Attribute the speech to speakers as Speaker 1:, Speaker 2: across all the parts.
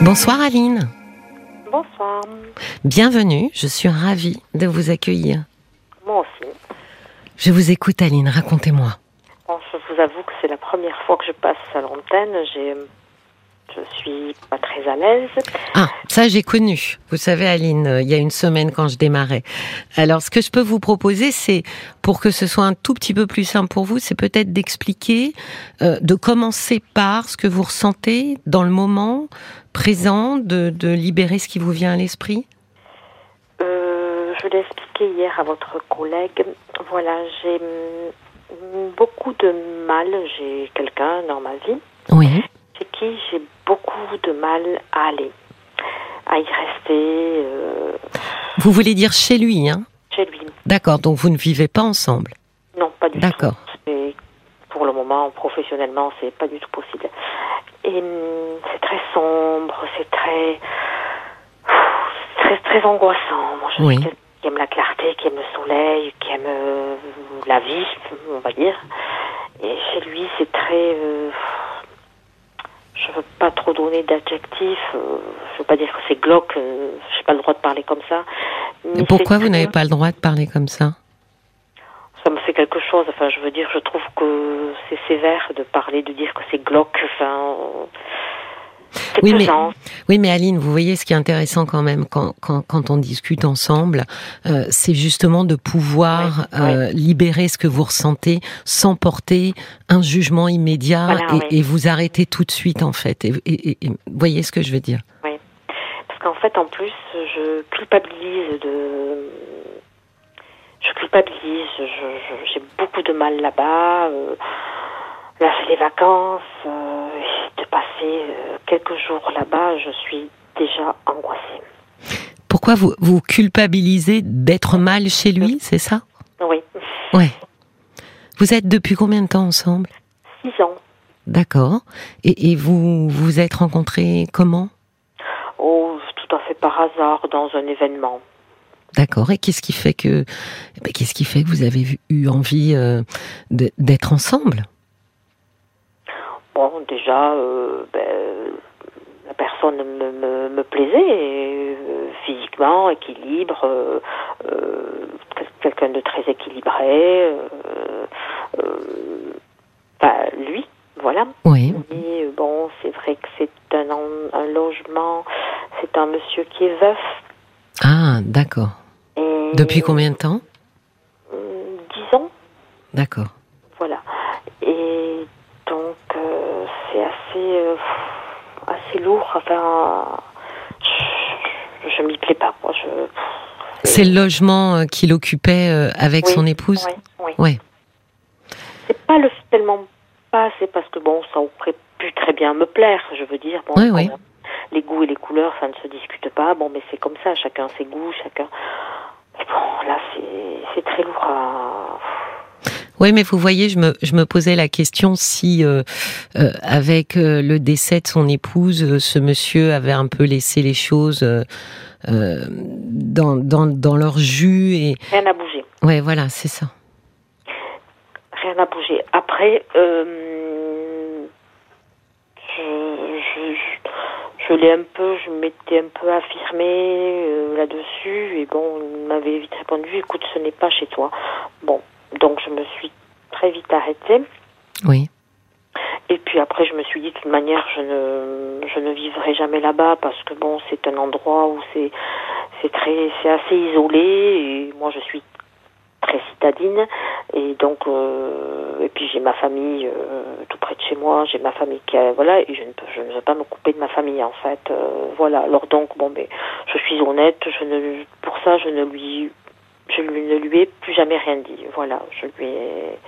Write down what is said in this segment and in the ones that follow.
Speaker 1: Bonsoir Aline.
Speaker 2: Bonsoir.
Speaker 1: Bienvenue, je suis ravie de vous accueillir.
Speaker 2: Moi aussi.
Speaker 1: Je vous écoute Aline, racontez-moi.
Speaker 2: Bon, je vous avoue que c'est la première fois que je passe à l'antenne. J'ai, je suis pas très à l'aise.
Speaker 1: Ah, ça j'ai connu. Vous savez Aline, euh, il y a une semaine quand je démarrais. Alors ce que je peux vous proposer, c'est pour que ce soit un tout petit peu plus simple pour vous, c'est peut-être d'expliquer, euh, de commencer par ce que vous ressentez dans le moment présent, de, de libérer ce qui vous vient à l'esprit.
Speaker 2: Euh, je l'ai expliqué hier à votre collègue. Voilà, j'ai beaucoup de mal. J'ai quelqu'un dans ma vie
Speaker 1: Oui.
Speaker 2: chez qui j'ai beaucoup de mal à aller, à y rester euh,
Speaker 1: Vous voulez dire chez lui, hein?
Speaker 2: chez lui.
Speaker 1: D'accord, donc vous ne vivez pas ensemble?
Speaker 2: Non, pas du tout.
Speaker 1: D'accord.
Speaker 2: Pour le moment, professionnellement, c'est pas du tout possible. Et hum, c'est très sombre, c'est très, très, très angoissant. Moi, je
Speaker 1: Oui.
Speaker 2: qui aime la clarté, qui aime le soleil, qui aime euh, la vie, on va dire. Et chez lui, c'est très. euh, je veux pas trop donner d'adjectifs. euh, je veux pas dire que c'est glauque. euh, j'ai pas le droit de parler comme ça. mais
Speaker 1: Pourquoi vous n'avez pas le droit de parler comme ça?
Speaker 2: Ça me fait quelque chose. Enfin, je veux dire, je trouve que c'est sévère de parler, de dire que c'est glauque. Enfin,
Speaker 1: Oui, mais-. Oui, mais Aline, vous voyez ce qui est intéressant quand même quand, quand, quand on discute ensemble, euh, c'est justement de pouvoir
Speaker 2: Oui,
Speaker 1: euh, libérer ce que vous ressentez sans porter un jugement immédiat
Speaker 2: Voilà,
Speaker 1: et,
Speaker 2: oui.
Speaker 1: et vous arrêter tout de suite en fait. Et, voyez ce que je veux dire?
Speaker 2: Parce qu'en fait, en plus, je culpabilise de. Je culpabilise. J'ai beaucoup de mal là-bas. euh, là, c'est les vacances. de passer quelques jours là-bas, je suis déjà angoissée.
Speaker 1: Pourquoi vous, vous culpabilisez d'être mal chez lui, c'est ça?
Speaker 2: Oui,
Speaker 1: Ouais. Vous êtes depuis combien de temps ensemble?
Speaker 2: Six ans.
Speaker 1: D'accord. Et, et vous vous êtes rencontrés comment?
Speaker 2: Oh, tout à fait par hasard dans un événement.
Speaker 1: D'accord. Et qu'est-ce qui fait que eh ben, qu'est-ce qui fait que vous avez eu envie euh, d'être ensemble?
Speaker 2: Bon, déjà, euh, ben, la personne me, me, me plaisait, et, euh, physiquement, équilibre, euh, quel- quelqu'un de très équilibré, enfin, lui, voilà.
Speaker 1: Oui.
Speaker 2: Et bon, c'est vrai que c'est un, un logement, c'est un monsieur qui est veuf.
Speaker 1: Ah, d'accord.
Speaker 2: Et,
Speaker 1: Depuis combien de temps?
Speaker 2: Dix ans.
Speaker 1: D'accord.
Speaker 2: Voilà. Et donc, assez, euh, assez lourd. Enfin, je, m'y plais pas. Moi, je,
Speaker 1: C'est le logement euh, qu'il occupait euh, avec
Speaker 2: Oui,
Speaker 1: son épouse
Speaker 2: oui, oui.
Speaker 1: Ouais.
Speaker 2: C'est pas le tellement pas, c'est parce que bon, ça aurait pu très bien me plaire. Je veux dire, bon,
Speaker 1: Oui,
Speaker 2: bon,
Speaker 1: oui.
Speaker 2: les goûts et les couleurs, ça ne se discute pas. Bon, mais c'est comme ça. Chacun ses goûts, chacun. Mais bon, là, c'est, c'est très lourd à.
Speaker 1: Oui, mais vous voyez, je me, je me posais la question si, euh, euh, avec euh, le décès de son épouse, ce monsieur avait un peu laissé les choses dans, dans, dans leur jus. Et
Speaker 2: Rien n'a bougé.
Speaker 1: ouais, voilà, c'est ça.
Speaker 2: Rien n'a bougé. Après, je, je, je, je l'ai un peu, je m'étais un peu affirmée là-dessus, et bon, il m'avait vite répondu, écoute, ce n'est pas chez toi. Bon, donc je me suis très vite arrêtée.
Speaker 1: Oui.
Speaker 2: Et puis après, je me suis dit, de toute manière, je ne, je ne vivrai jamais là-bas parce que bon, c'est un endroit où c'est, c'est très, c'est assez isolé et moi, je suis très citadine et donc, euh, et puis j'ai ma famille euh, tout près de chez moi, j'ai ma famille qui, a, voilà, et je ne peux, je ne veux pas me couper de ma famille en fait, euh, voilà. Alors donc, bon, mais je suis honnête, je ne, pour ça, je ne lui, je lui, ne lui ai plus jamais rien dit, voilà, je lui ai.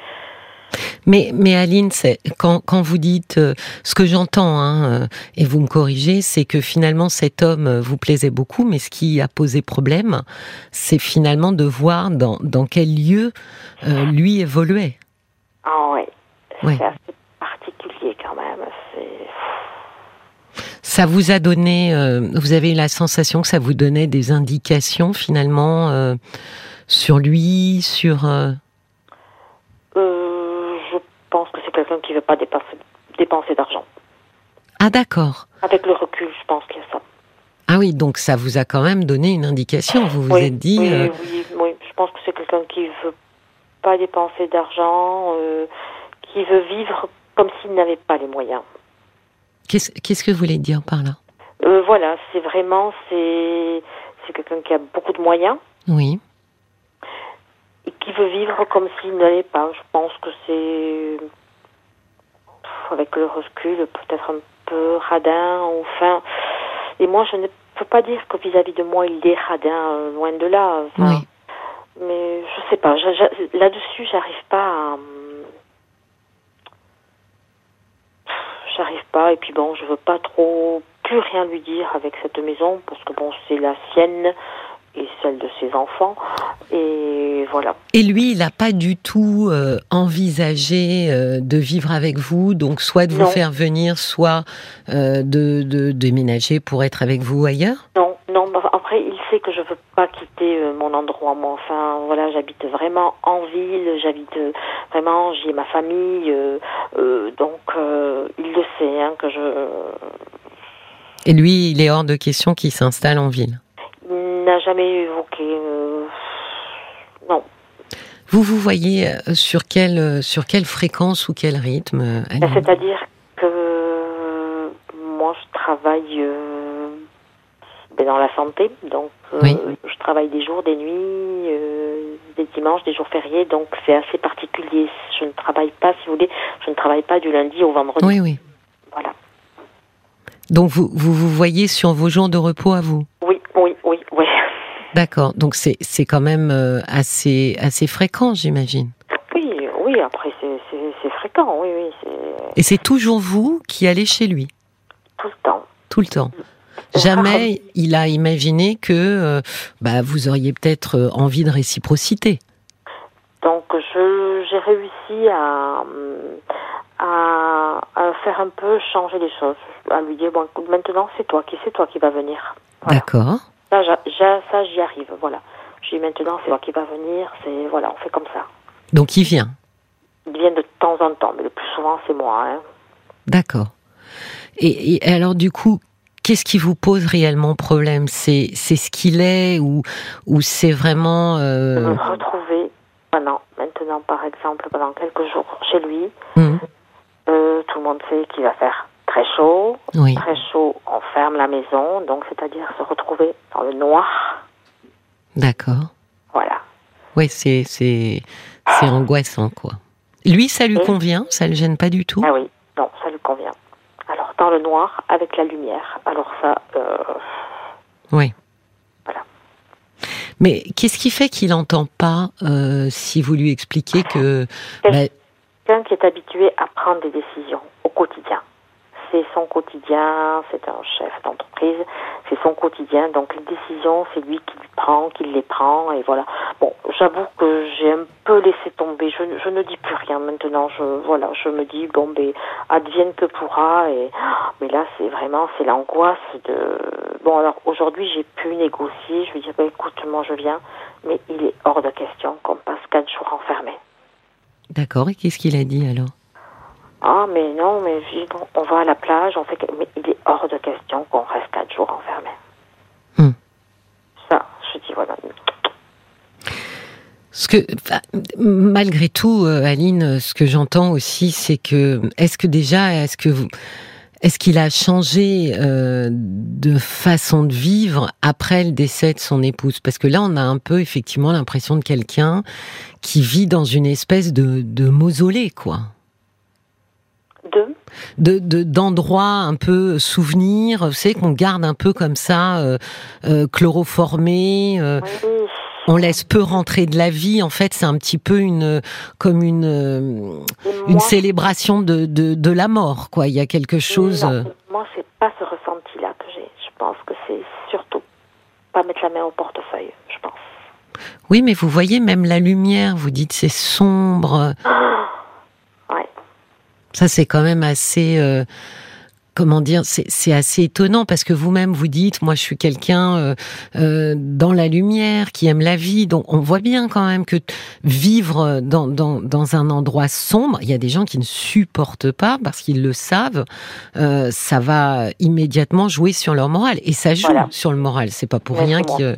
Speaker 1: Mais, mais Aline, c'est quand, quand vous dites euh, ce que j'entends, hein, euh, et vous me corrigez, c'est que finalement cet homme euh, vous plaisait beaucoup, mais ce qui a posé problème, c'est finalement de voir dans, dans quel lieu euh, lui évoluait.
Speaker 2: Ah ouais,
Speaker 1: Ouais.
Speaker 2: c'est assez particulier quand même.
Speaker 1: Ça vous a donné, euh, vous avez eu la sensation que ça vous donnait des indications finalement euh, sur lui, sur. euh,
Speaker 2: je pense que c'est quelqu'un qui veut pas dépenser, dépenser d'argent.
Speaker 1: Ah d'accord.
Speaker 2: Avec le recul, je pense qu'il y a ça.
Speaker 1: Ah oui, donc ça vous a quand même donné une indication. Vous vous
Speaker 2: oui,
Speaker 1: êtes dit.
Speaker 2: Oui, oui, oui. Je pense que c'est quelqu'un qui veut pas dépenser d'argent, qui veut vivre comme s'il n'avait pas les moyens.
Speaker 1: Qu'est-ce qu'est-ce que vous voulez dire par là?
Speaker 2: Euh, voilà, c'est vraiment c'est quelqu'un qui a beaucoup de moyens
Speaker 1: Oui.
Speaker 2: et qui veut vivre comme s'il n'allait pas. Je pense que c'est avec le recul peut-être un peu radin ou enfin. Et moi, je ne peux pas dire que vis-à-vis de moi, il est radin, euh, loin de là. Enfin,
Speaker 1: Oui.
Speaker 2: Mais je sais pas. Là-dessus, j'arrive pas à. Hum, J'arrive pas. Et puis bon, je veux pas trop plus rien lui dire avec cette maison parce que bon, c'est la sienne et celle de ses enfants. Et voilà.
Speaker 1: Et lui, il n'a pas du tout euh, envisagé euh, de vivre avec vous, donc soit de vous
Speaker 2: Non.
Speaker 1: faire venir, soit euh, de, de déménager pour être avec vous ailleurs?
Speaker 2: Non, Que je veux pas quitter euh, mon endroit. Moi, enfin, voilà, j'habite vraiment en ville. J'habite euh, vraiment. J'y ai ma famille. euh, donc, il le sait hein, que je.
Speaker 1: Et lui, il est hors de question qu'il s'installe en ville.
Speaker 2: Il n'a jamais évoqué. non.
Speaker 1: Vous vous voyez sur quelle, sur quelle fréquence ou quel rythme
Speaker 2: Ben, C'est-à-dire santé, donc euh,
Speaker 1: Oui.
Speaker 2: je travaille des jours, des nuits, euh, des dimanches, des jours fériés, donc c'est assez particulier. Je ne travaille pas, si vous voulez, je ne travaille pas du lundi au vendredi.
Speaker 1: Oui, oui.
Speaker 2: Voilà.
Speaker 1: Donc vous, vous vous voyez sur vos jours de repos à vous?
Speaker 2: Oui, oui, oui, oui.
Speaker 1: D'accord. Donc c'est c'est quand même euh, assez assez fréquent, j'imagine.
Speaker 2: Oui, oui, après c'est c'est- c'est fréquent, oui, oui,
Speaker 1: Et c'est toujours vous qui allez chez lui?
Speaker 2: Tout le temps.
Speaker 1: tout le temps. Jamais il a imaginé que euh, bah, vous auriez peut-être euh, envie de réciprocité.
Speaker 2: Donc j'ai réussi à, à à faire un peu changer les choses, à lui dire bon écoute, maintenant c'est toi qui c'est toi qui va venir. Voilà.
Speaker 1: D'accord.
Speaker 2: Ça, j'y arrive, voilà. Je dis maintenant c'est toi qui va venir, c'est voilà, on fait comme ça.
Speaker 1: Donc il vient.
Speaker 2: Il vient de temps en temps, mais le plus souvent c'est moi. Hein.
Speaker 1: D'accord. Et, et alors du coup, qu'est-ce qui vous pose réellement problème? C'est c'est ce qu'il est ou ou c'est vraiment euh,
Speaker 2: me retrouver maintenant, maintenant par exemple pendant quelques jours chez lui,
Speaker 1: hum,
Speaker 2: euh, tout le monde sait qu'il va faire très chaud,
Speaker 1: oui.
Speaker 2: très chaud, on ferme la maison, donc c'est-à-dire se retrouver dans le noir,
Speaker 1: D'accord.
Speaker 2: voilà.
Speaker 1: Oui, c'est c'est c'est angoissant quoi. Lui, ça lui convient, ça le gêne pas du tout?
Speaker 2: Ah oui, non, ça lui convient. Dans le noir avec la lumière, alors ça, euh,
Speaker 1: Oui.
Speaker 2: Voilà.
Speaker 1: Mais qu'est-ce qui fait qu'il n'entend pas euh, si vous lui expliquez que
Speaker 2: Quel-
Speaker 1: bah,
Speaker 2: quelqu'un qui est habitué à prendre des décisions au quotidien. C'est son quotidien, c'est un chef d'entreprise, c'est son quotidien, donc les décisions, c'est lui qui les prend, qui les prend, et voilà. Bon, j'avoue que j'ai un peu laissé tomber, je, ne dis plus rien maintenant, je, voilà, je me dis, bon, ben, advienne que pourra, mais là, c'est vraiment, c'est l'angoisse de, bon, alors, aujourd'hui, j'ai pu négocier, je lui dis, ben, écoute, moi, je viens, mais il est hors de question qu'on passe quatre jours enfermés.
Speaker 1: d'accord Et qu'est-ce qu'il a dit alors?
Speaker 2: Ah, mais non, mais on va à la plage, on fait. Mais il est hors de question qu'on reste quatre jours enfermés.
Speaker 1: Hmm.
Speaker 2: Ça, je dis, voilà.
Speaker 1: Ce que, malgré tout, euh, Aline, ce que j'entends aussi, c'est que, est-ce que déjà, est-ce que vous, est-ce qu'il a changé euh, de façon de vivre après le décès de son épouse? Parce que là, on a un peu effectivement l'impression de quelqu'un qui vit dans une espèce de, de mausolée, quoi.
Speaker 2: Deux,
Speaker 1: de de- d'endroits un peu souvenirs, vous savez qu'on garde un peu comme ça, euh, euh, chloroformé. euh,
Speaker 2: oui.
Speaker 1: on laisse peu rentrer de la vie. En fait, c'est un petit peu une comme une euh, une
Speaker 2: moi,
Speaker 1: célébration de, de de la mort, quoi. Il y a quelque chose.
Speaker 2: non, moi, c'est pas ce ressenti-là que j'ai. Je pense que c'est surtout pas mettre la main au portefeuille, je pense.
Speaker 1: Oui, mais vous voyez même la lumière. Vous dites c'est sombre.
Speaker 2: Ouais.
Speaker 1: Ça, c'est quand même assez. euh, comment dire, c'est assez étonnant parce que vous-même vous dites, moi je suis quelqu'un euh, euh, dans la lumière qui aime la vie, donc on voit bien quand même que vivre dans, dans, dans un endroit sombre, il y a des gens qui ne supportent pas parce qu'ils le savent, euh, ça va immédiatement jouer sur leur morale et ça joue sur le moral. C'est pas pour rien qu'il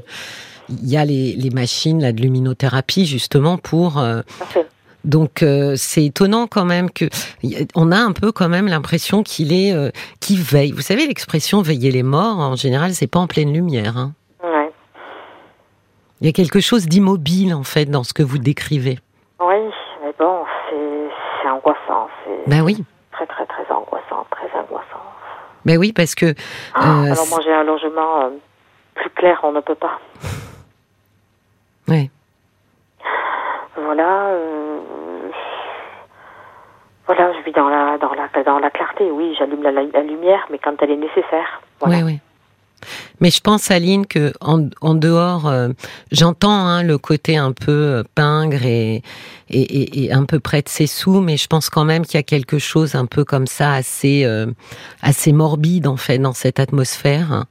Speaker 1: y a les, les machines là, de luminothérapie justement pour donc euh, c'est étonnant quand même que on a un peu quand même l'impression qu'il est euh, qui veille. Vous savez l'expression veiller les morts en général c'est pas en pleine lumière. Hein. Ouais. Il y a quelque chose d'immobile en fait dans ce que vous décrivez.
Speaker 2: Oui, mais bon c'est angoissant.
Speaker 1: Ben oui.
Speaker 2: Très très très angoissant, très angoissant.
Speaker 1: Ben oui parce que.
Speaker 2: Ah, alors moi j'ai un logement euh, plus clair on ne peut pas.
Speaker 1: Oui.
Speaker 2: Voilà. Voilà, je vis dans la, dans la, dans la clarté, oui, j'allume la, lumière, mais quand elle est nécessaire.
Speaker 1: Oui. Mais je pense, Aline, que en, en dehors, euh, j'entends hein, le côté un peu euh, pingre et, et, et, un peu près de ses sous, mais je pense quand même qu'il y a quelque chose un peu comme ça, assez, euh, assez morbide en fait dans cette atmosphère.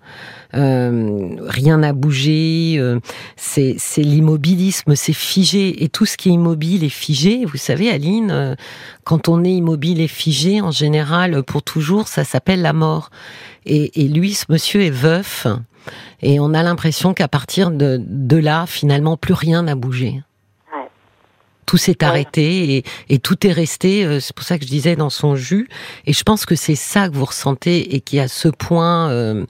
Speaker 1: Euh, rien n'a bougé, euh, c'est l'immobilisme, c'est figé, et tout ce qui est immobile est figé. Vous savez, Aline, euh, quand on est immobile et figé, en général, pour toujours, ça s'appelle la mort. Et, et lui, ce monsieur est veuf, et on a l'impression qu'à partir de, de là, finalement, plus rien n'a bougé tout s'est arrêté et, tout est resté. Euh, c'est pour ça que je disais dans son jus. Et je pense que c'est ça que vous ressentez et qui à ce point euh,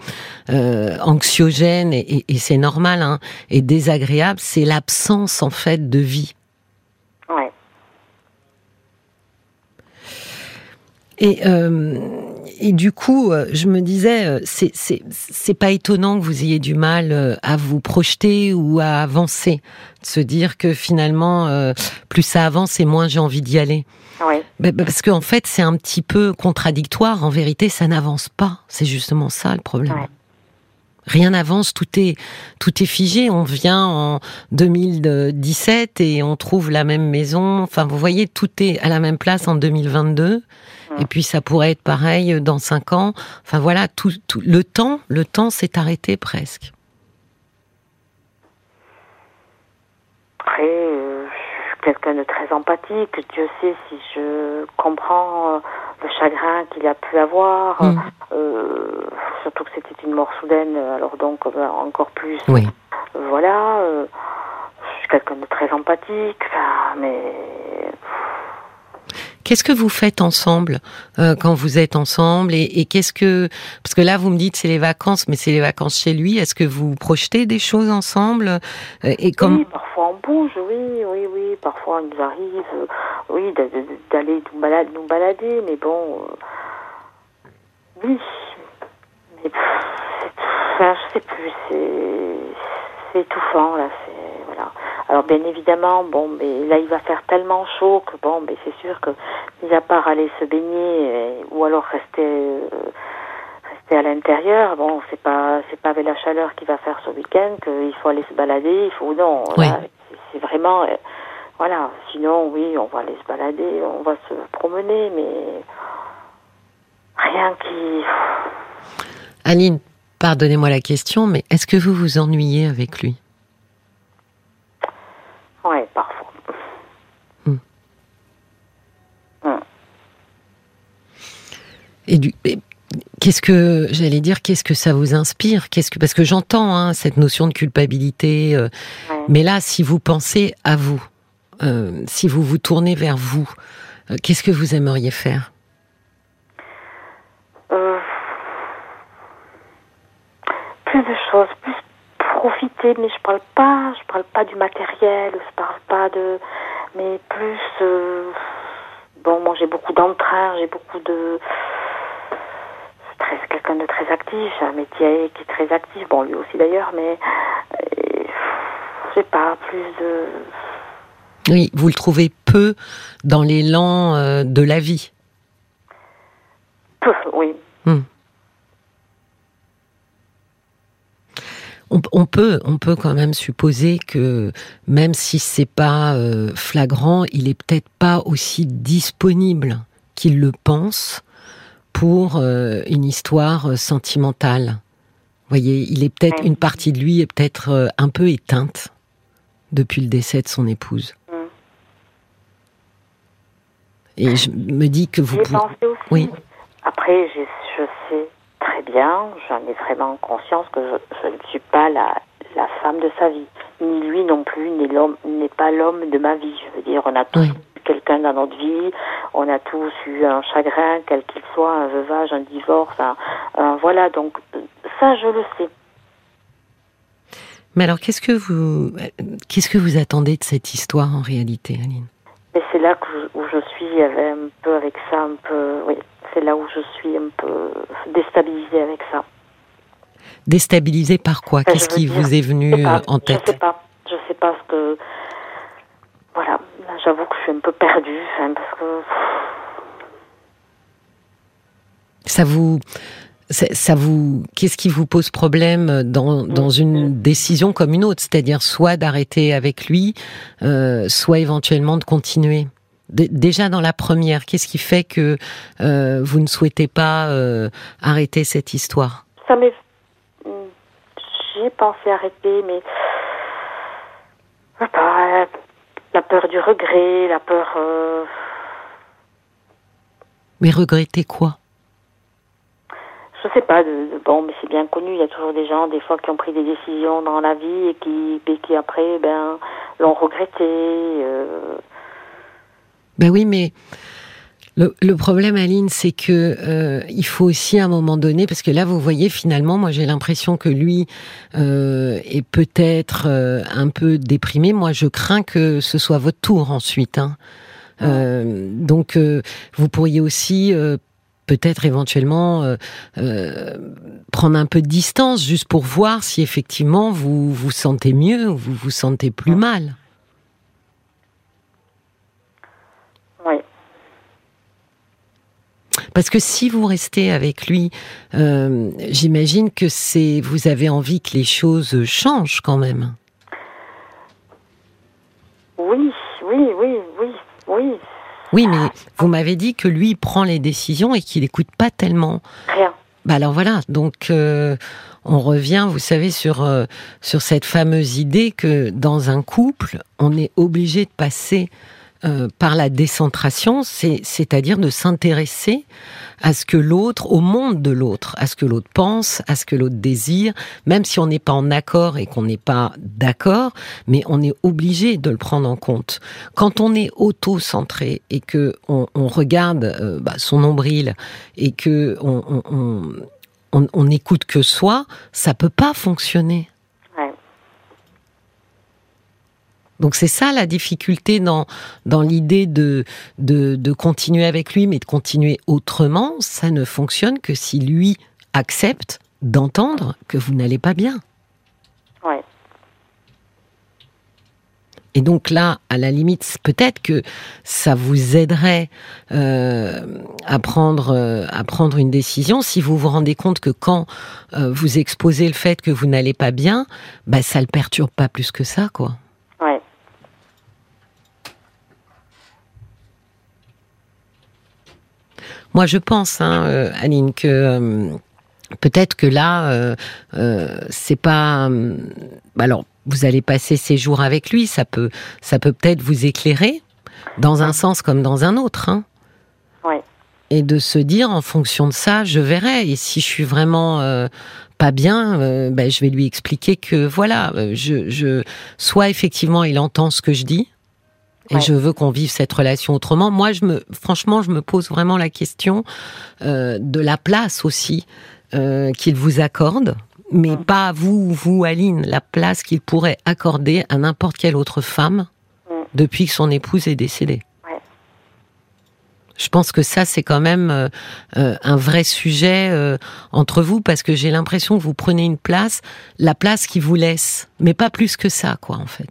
Speaker 1: euh, anxiogène et, c'est normal hein, et désagréable. C'est l'absence en fait de vie.
Speaker 2: Ouais.
Speaker 1: Et et du coup, euh, je me disais, euh, c'est pas étonnant que vous ayez du mal euh, à vous projeter ou à avancer, de se dire que finalement, plus ça avance et moins j'ai envie d'y aller.
Speaker 2: Oui.
Speaker 1: Bah, bah, parce qu'en fait, c'est un petit peu contradictoire. En vérité, ça n'avance pas. C'est justement ça le problème. Rien n'avance, tout est tout est figé. On vient en 2017 et on trouve la même maison. Enfin, vous voyez, tout est à la même place en 2022. Et puis ça pourrait être pareil dans cinq ans. Enfin voilà, tout, le temps, le temps s'est arrêté presque.
Speaker 2: Après, euh, je suis quelqu'un de très empathique. Dieu sait si je comprends euh, le chagrin qu'il a pu avoir. Mm. Euh, surtout que c'était une mort soudaine, alors donc encore plus.
Speaker 1: Oui.
Speaker 2: Voilà. je suis quelqu'un de très empathique. mais
Speaker 1: Qu'est-ce que vous faites ensemble euh, quand vous êtes ensemble et, qu'est-ce que parce que là vous me dites c'est les vacances mais c'est les vacances chez lui. Est-ce que vous projetez des choses ensemble
Speaker 2: euh, et comme oui parfois on bouge oui oui oui parfois il nous arrive euh, oui d'aller nous balader, nous balader mais bon oui mais je sais plus c'est étouffant là c'est voilà alors bien évidemment, bon, mais là il va faire tellement chaud que bon, mais c'est sûr que, mis à part aller se baigner ou alors rester euh, rester à l'intérieur, bon, c'est pas c'est pas avec la chaleur qu'il va faire ce week-end qu'il faut aller se balader, il faut non, c'est vraiment euh, voilà. Sinon, oui, on va aller se balader, on va se promener, mais rien qui.
Speaker 1: Aline, pardonnez-moi la question, mais est-ce que vous vous ennuyez avec lui
Speaker 2: oui, parfois. Hmm. Hmm.
Speaker 1: Et du. Qu'est-ce que j'allais dire Qu'est-ce que ça vous inspire? Qu'est-ce que parce que j'entends hein, cette notion de culpabilité, euh, mais là, si vous pensez à vous, euh, si vous vous tournez vers vous, euh, qu'est-ce que vous aimeriez faire?
Speaker 2: Plus de choses, plus profiter, mais je parle pas, je parle pas du matériel, je parle pas de, mais plus, bon, moi j'ai beaucoup d'entrain, j'ai beaucoup de, quelqu'un de très actif, un métier qui est très actif, bon lui aussi d'ailleurs, mais euh, je sais pas, plus de.
Speaker 1: Oui, vous le trouvez peu dans l'élan euh, de la vie.
Speaker 2: Peu, oui.
Speaker 1: Hmm. on, peut, on peut quand même supposer que même si c'est pas euh, flagrant, il est peut-être pas aussi disponible qu'il le pense pour une histoire sentimentale. Vous voyez, il est peut-être une partie de lui est peut-être un peu éteinte depuis le décès de son épouse. Et je me dis que vous
Speaker 2: pouvez. aussi. Oui. Après, je, je sais très bien, j'en ai vraiment conscience que je, ne suis pas la, la, femme de sa vie. Ni lui non plus, ni l'homme n'est pas l'homme de ma vie. Je veux dire, on a tous quelqu'un dans notre vie, on a tous eu un chagrin, quel qu'il soit, un veuvage, un divorce, un, voilà. Donc ça, je le sais.
Speaker 1: Mais alors, qu'est-ce que vous, qu'est-ce que vous attendez de cette histoire en réalité, Aline?
Speaker 2: Et c'est là où je suis un peu avec ça, un peu, oui, c'est là où je suis un peu déstabilisée avec ça.
Speaker 1: Déstabilisée par quoi? Qu'est-ce qui vous est venu euh, en tête
Speaker 2: Je sais pas. Je sais pas ce que. Voilà. J'avoue que je suis un peu perdue, parce que.
Speaker 1: Ça vous. Ça vous, qu'est-ce qui vous pose problème dans, dans une décision comme une autre, c'est-à-dire soit d'arrêter avec lui, euh, soit éventuellement de continuer déjà dans la première, qu'est-ce qui fait que euh, vous ne souhaitez pas euh, arrêter cette histoire?
Speaker 2: Ça m'est... J'ai pensé arrêter, mais la peur du regret, la peur. Euh,
Speaker 1: mais regretter quoi?
Speaker 2: Je sais pas, bon, mais c'est bien connu, il y a toujours des gens, des fois, qui ont pris des décisions dans la vie et qui, et qui après, ben, l'ont regretté.
Speaker 1: Ben oui, mais le, problème, Aline, c'est que euh, il faut aussi à un moment donné, parce que là, vous voyez, finalement, moi, j'ai l'impression que lui euh, est peut-être euh, un peu déprimé. Moi, je crains que ce soit votre tour ensuite. Hein. donc, vous pourriez aussi peut-être éventuellement prendre un peu de distance, juste pour voir si effectivement vous vous sentez mieux ou vous vous sentez plus mal. Parce que si vous restez avec lui, euh, j'imagine que c'est vous avez envie que les choses changent quand même.
Speaker 2: Oui, oui, oui, oui, oui.
Speaker 1: Oui, mais vous m'avez dit que lui prend les décisions et qu'il n'écoute pas tellement.
Speaker 2: Rien.
Speaker 1: Bah alors voilà, donc euh, on revient, vous savez, sur euh, sur cette fameuse idée que dans un couple, on est obligé de passer euh, par la décentration, c'est-à-dire de s'intéresser à ce que l'autre, au monde de l'autre, à ce que l'autre pense, à ce que l'autre désire, même si on n'est pas en accord et qu'on n'est pas d'accord, mais on est obligé de le prendre en compte. Quand on est auto-centré et que on, regarde euh, bah, son nombril et que on, on, on, écoute que soi, ça peut pas fonctionner. Donc c'est ça la difficulté dans, dans l'idée de, de, continuer avec lui, mais de continuer autrement. Ça ne fonctionne que si lui accepte d'entendre que vous n'allez pas bien.
Speaker 2: Ouais.
Speaker 1: Et donc là, à la limite, peut-être que ça vous aiderait euh, à prendre euh, à prendre une décision si vous vous rendez compte que quand euh, vous exposez le fait que vous n'allez pas bien, bah ça le perturbe pas plus que ça, quoi. Moi, je pense, hein, euh, Aline, que euh, peut-être que là, euh, c'est pas. alors, vous allez passer ces jours avec lui, ça peut, ça peut peut-être vous éclairer dans un sens comme dans un autre. Hein.
Speaker 2: Oui.
Speaker 1: Et de se dire, en fonction de ça, je verrai. Et si je suis vraiment pas bien, ben, je vais lui expliquer que voilà, je, je, soit effectivement il entend ce que je dis, et je veux qu'on vive cette relation autrement. Moi, je me, franchement, je me pose vraiment la question euh, de la place aussi euh, qu'il vous accorde, mais pas vous, vous, Aline, la place qu'il pourrait accorder à n'importe quelle autre femme depuis que son épouse est décédée. Je pense que ça, c'est quand même euh, un vrai sujet entre vous, parce que j'ai l'impression que vous prenez une place, la place qui vous laisse, mais pas plus que ça, quoi, en fait.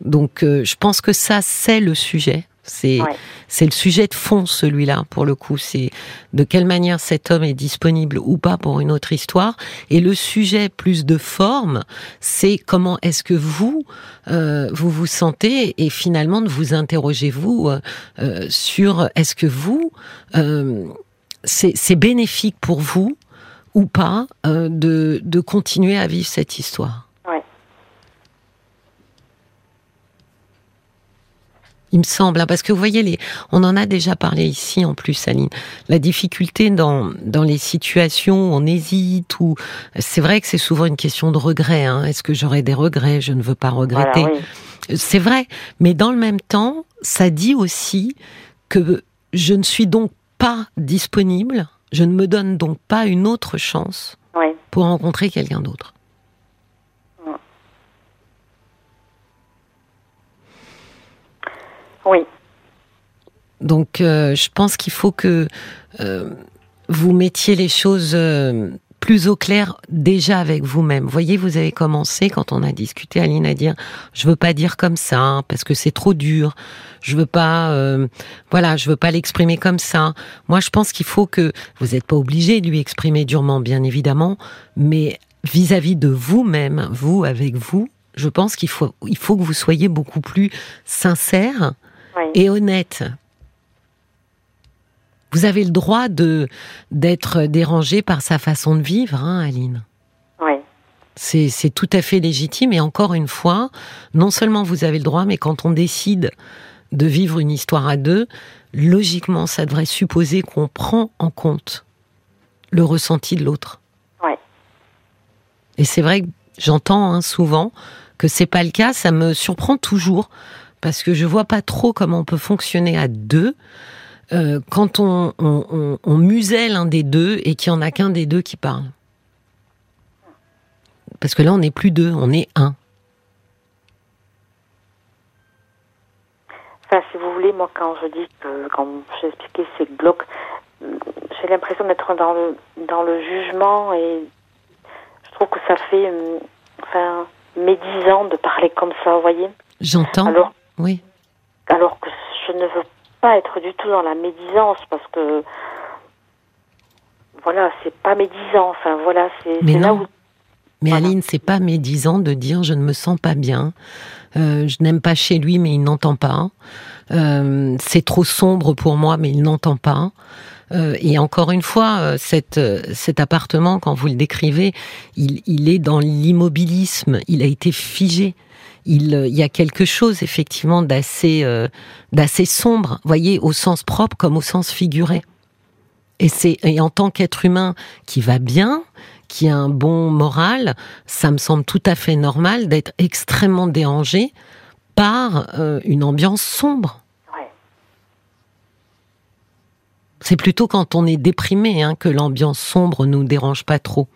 Speaker 1: Donc euh, je pense que ça, c'est le sujet. C'est c'est le sujet de fond celui-là pour le coup. C'est de quelle manière cet homme est disponible ou pas pour une autre histoire. Et le sujet plus de forme, c'est comment est-ce que vous euh, vous vous sentez et finalement de vous interroger vous euh, euh, sur est-ce que vous c'est bénéfique pour vous ou pas de de continuer à vivre cette histoire. Il me semble, hein, parce que vous voyez, les, on en a déjà parlé ici en plus, Aline. La difficulté dans dans les situations où on hésite, ou c'est vrai que c'est souvent une question de regret. Hein. Est-ce que j'aurais des regrets? Je ne veux pas regretter. C'est vrai, mais dans le même temps, ça dit aussi que je ne suis donc pas disponible. Je ne me donne donc pas une autre chance pour rencontrer quelqu'un d'autre.
Speaker 2: Oui.
Speaker 1: Donc, euh, je pense qu'il faut que euh, vous mettiez les choses euh, plus au clair déjà avec vous-même. Vous voyez, vous avez commencé quand on a discuté, Aline, à dire je veux pas dire comme ça hein, parce que c'est trop dur. Je veux pas, voilà, je veux pas l'exprimer comme ça. Moi, je pense qu'il faut que vous n'êtes pas obligé de lui exprimer durement, bien évidemment, mais vis-à-vis de vous-même, vous avec vous, je pense qu'il faut, il faut que vous soyez beaucoup plus sincère et honnête. Vous avez le droit de d'être dérangé par sa façon de vivre, hein, Aline.
Speaker 2: Oui.
Speaker 1: C'est tout à fait légitime. Et encore une fois, non seulement vous avez le droit, mais quand on décide de vivre une histoire à deux, logiquement, ça devrait supposer qu'on prend en compte le ressenti de l'autre.
Speaker 2: Oui.
Speaker 1: Et c'est vrai que j'entends hein, souvent que c'est pas le cas. Ça me surprend toujours parce que je vois pas trop comment on peut fonctionner à deux euh, quand on, on, on, muselle un des deux et qu'il n'y en a qu'un des deux qui parle. Parce que là, on n'est plus deux, on est un.
Speaker 2: Enfin, si vous voulez, moi, quand je dis que, quand j'ai expliqué ces blocs, j'ai l'impression d'être dans le, dans le jugement et je trouve que ça fait, euh, enfin, médisant de parler comme ça, vous voyez.
Speaker 1: J'entends. Alors, oui.
Speaker 2: Alors que je ne veux pas être du tout dans la médisance parce que voilà, c'est pas médisant. Enfin voilà, c'est là où.
Speaker 1: Mais Aline, c'est pas médisant de dire je ne me sens pas bien, euh, je n'aime pas chez lui mais il n'entend pas, euh, c'est trop sombre pour moi mais il n'entend pas. Euh, et encore une fois, cet, cet appartement, quand vous le décrivez, il, il est dans l'immobilisme, il a été figé il, il, y a quelque chose effectivement d'assez euh, d'assez sombre, voyez, au sens propre comme au sens figuré. Et c'est et en tant qu'être humain qui va bien, qui a un bon moral, ça me semble tout à fait normal d'être extrêmement dérangé par euh, une ambiance sombre. C'est plutôt quand on est déprimé hein, que l'ambiance sombre nous dérange pas trop.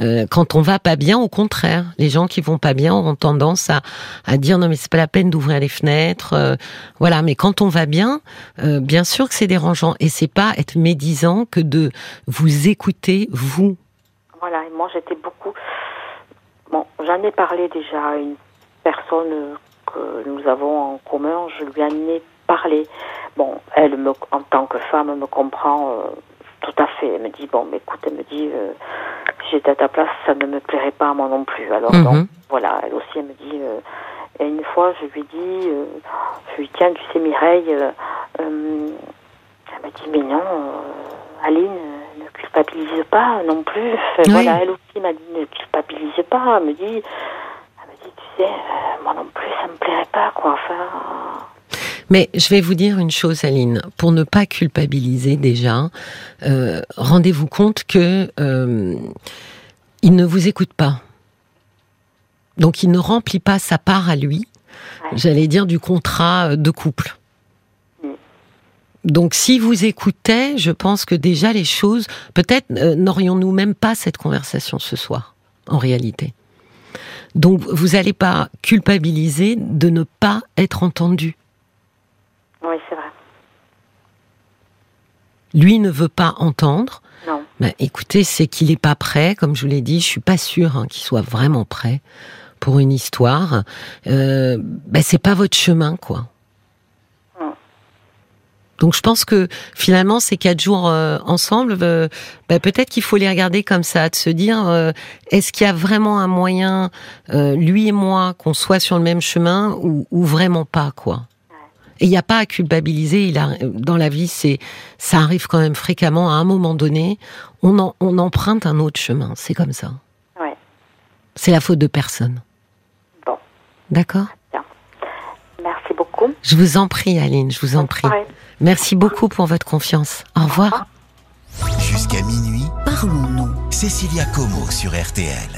Speaker 1: Euh, quand on va pas bien, au contraire, les gens qui vont pas bien ont tendance à, à dire non mais c'est pas la peine d'ouvrir les fenêtres, euh, voilà. Mais quand on va bien, euh, bien sûr que c'est dérangeant et c'est pas être médisant que de vous écouter vous.
Speaker 2: Voilà. Moi j'étais beaucoup. Bon, j'en ai parlé déjà à une personne que nous avons en commun. Je lui en ai parlé. Bon, elle en tant que femme me comprend tout à fait. Elle me dit bon, mais écoute, elle me dit si j'étais à ta place, ça ne me plairait pas à moi non plus. Alors mhm. voilà, elle aussi, elle me dit. Euh, et une fois, je lui dis, euh, je lui tiens, tu sais, Mireille, euh, elle me dit, mais non, Aline, ne culpabilise pas non plus. Voilà, elle aussi m'a dit, ne culpabilise pas. Elle me dit, elle me dit, tu sais, moi non plus, ça me plairait pas, quoi. Enfin.
Speaker 1: Mais je vais vous dire une chose, Aline, pour ne pas culpabiliser déjà, euh, rendez-vous compte que euh, il ne vous écoute pas. Donc il ne remplit pas sa part à lui, j'allais dire, du contrat de couple. Mm. Donc si vous écoutez, je pense que déjà les choses, peut-être euh, n'aurions-nous même pas cette conversation ce soir, en réalité. Donc vous n'allez pas culpabiliser de ne pas être entendu.
Speaker 2: Oui, c'est vrai.
Speaker 1: Lui ne veut pas entendre.
Speaker 2: Non.
Speaker 1: Ben, écoutez, c'est qu'il n'est pas prêt. Comme je vous l'ai dit, je suis pas sûre hein, qu'il soit vraiment prêt pour une histoire. Euh, ben, c'est pas votre chemin, quoi. Donc je pense que finalement ces quatre jours euh, ensemble, euh, bah, peut-être qu'il faut les regarder comme ça, de se dire euh, est-ce qu'il y a vraiment un moyen, lui et moi, qu'on soit sur le même chemin ou, ou vraiment pas quoi. Et il n'y a pas à culpabiliser. Il a, dans la vie, c'est ça arrive quand même fréquemment. À un moment donné, on, en, on emprunte un autre chemin. C'est comme ça.
Speaker 2: Ouais.
Speaker 1: C'est la faute de personne.
Speaker 2: Bon.
Speaker 1: D'accord?
Speaker 2: Merci beaucoup.
Speaker 1: Je vous en prie, Aline. Je vous en prie. Merci beaucoup pour votre confiance. Au revoir.
Speaker 3: Jusqu'à minuit, parlons-nous. Cécilia Como sur RTL.